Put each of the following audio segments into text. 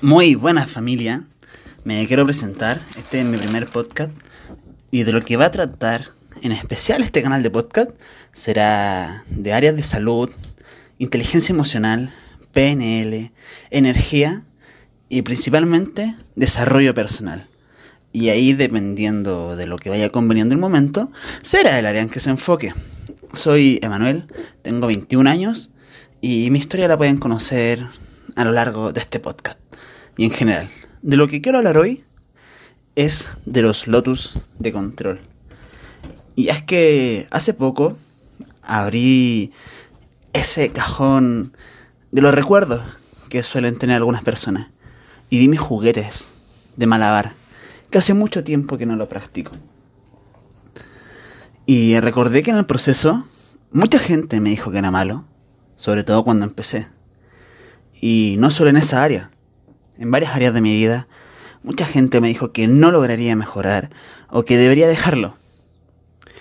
Muy buena familia, me quiero presentar, este es mi primer podcast y de lo que va a tratar en especial este canal de podcast será de áreas de salud, inteligencia emocional, PNL, energía y principalmente desarrollo personal. Y ahí dependiendo de lo que vaya conveniendo el momento, será el área en que se enfoque. Soy Emanuel, tengo 21 años y mi historia la pueden conocer a lo largo de este podcast y en general. De lo que quiero hablar hoy es de los lotus de control. Y es que hace poco abrí ese cajón de los recuerdos que suelen tener algunas personas y vi mis juguetes de malabar, que hace mucho tiempo que no lo practico. Y recordé que en el proceso mucha gente me dijo que era malo, sobre todo cuando empecé. Y no solo en esa área, en varias áreas de mi vida, mucha gente me dijo que no lograría mejorar o que debería dejarlo.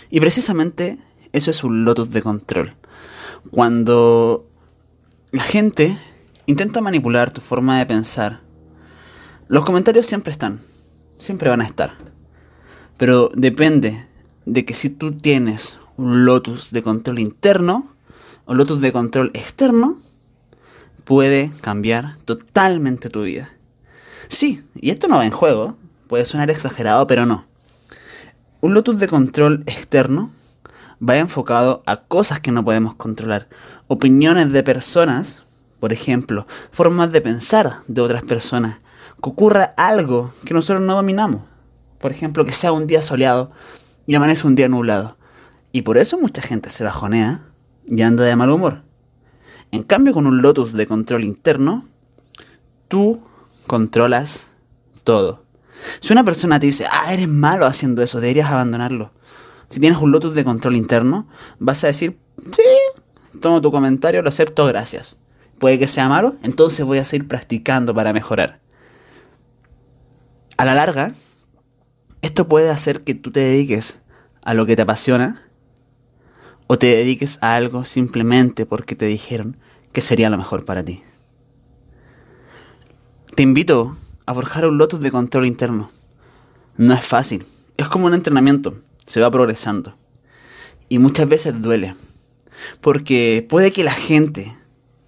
Y precisamente eso es un lotus de control. Cuando la gente intenta manipular tu forma de pensar, los comentarios siempre están, siempre van a estar. Pero depende de que si tú tienes un lotus de control interno o lotus de control externo, puede cambiar totalmente tu vida. Sí, y esto no va en juego, puede sonar exagerado, pero no. Un lotus de control externo va enfocado a cosas que no podemos controlar, opiniones de personas, por ejemplo, formas de pensar de otras personas, que ocurra algo que nosotros no dominamos. Por ejemplo, que sea un día soleado y amanece un día nublado. Y por eso mucha gente se bajonea y anda de mal humor. En cambio, con un lotus de control interno, tú controlas todo. Si una persona te dice, ah, eres malo haciendo eso, deberías abandonarlo. Si tienes un lotus de control interno, vas a decir, sí, tomo tu comentario, lo acepto, gracias. Puede que sea malo, entonces voy a seguir practicando para mejorar. A la larga, esto puede hacer que tú te dediques a lo que te apasiona o te dediques a algo simplemente porque te dijeron que sería lo mejor para ti. Te invito a forjar un lotus de control interno. No es fácil, es como un entrenamiento, se va progresando. Y muchas veces duele, porque puede que la gente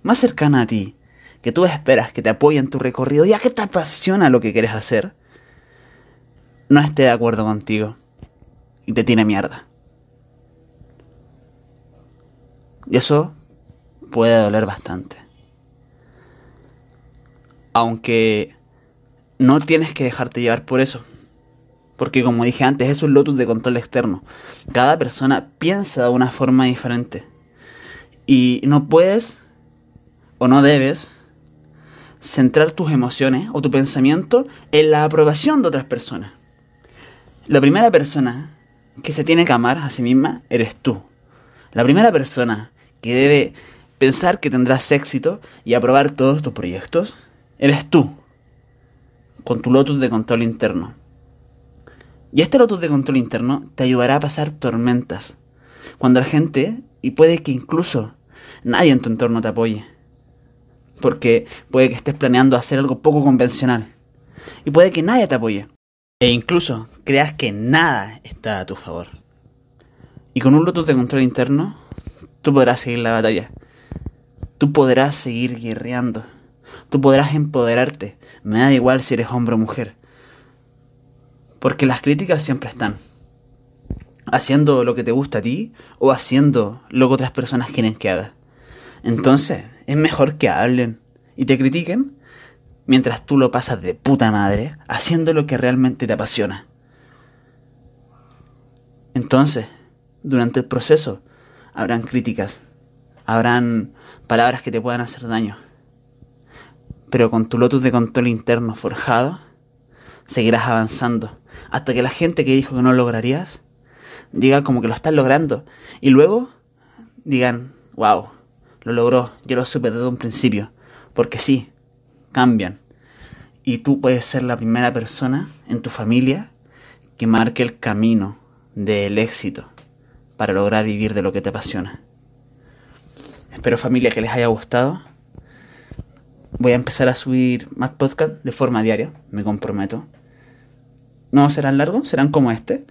más cercana a ti, que tú esperas que te apoye en tu recorrido, ya que te apasiona lo que quieres hacer, no esté de acuerdo contigo y te tiene mierda. Y eso puede doler bastante. Aunque no tienes que dejarte llevar por eso. Porque como dije antes, es un lotus de control externo. Cada persona piensa de una forma diferente. Y no puedes o no debes centrar tus emociones o tu pensamiento en la aprobación de otras personas. La primera persona que se tiene que amar a sí misma eres tú. La primera persona que debe pensar que tendrás éxito y aprobar todos tus proyectos eres tú, con tu lotus de control interno. Y este lotus de control interno te ayudará a pasar tormentas, cuando la gente, y puede que incluso nadie en tu entorno te apoye, porque puede que estés planeando hacer algo poco convencional, y puede que nadie te apoye, e incluso creas que nada está a tu favor. Y con un lotus de control interno, tú podrás seguir la batalla. Tú podrás seguir guerreando. Tú podrás empoderarte. Me da igual si eres hombre o mujer. Porque las críticas siempre están. Haciendo lo que te gusta a ti o haciendo lo que otras personas quieren que hagas. Entonces, es mejor que hablen y te critiquen mientras tú lo pasas de puta madre haciendo lo que realmente te apasiona. Entonces, durante el proceso, habrán críticas, habrán palabras que te puedan hacer daño. Pero con tu lotus de control interno forjado, seguirás avanzando hasta que la gente que dijo que no lograrías diga como que lo estás logrando y luego digan, wow, lo logró, yo lo supe desde un principio, porque sí, cambian. Y tú puedes ser la primera persona en tu familia que marque el camino del éxito para lograr vivir de lo que te apasiona. Espero familia que les haya gustado. Voy a empezar a subir más podcast de forma diaria, me comprometo. No serán largos, serán como este.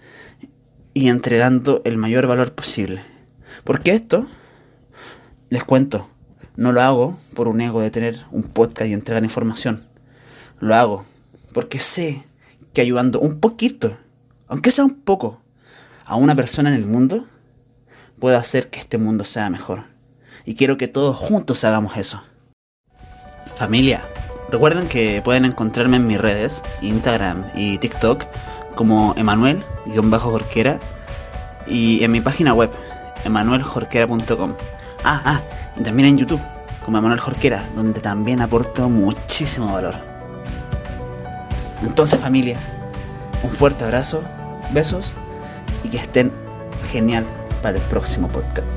Y entregando el mayor valor posible. Porque esto, les cuento, no lo hago por un ego de tener un podcast y entregar información. Lo hago porque sé que ayudando un poquito, aunque sea un poco, a una persona en el mundo, puede hacer que este mundo sea mejor. Y quiero que todos juntos hagamos eso. Familia, recuerden que pueden encontrarme en mis redes, Instagram y TikTok, como Emanuel-Jorquera y en mi página web, emanueljorquera.com. Ah, ah, y también en YouTube, como Emanuel Jorquera, donde también aporto muchísimo valor. Entonces familia, un fuerte abrazo, besos y que estén genial para el próximo podcast.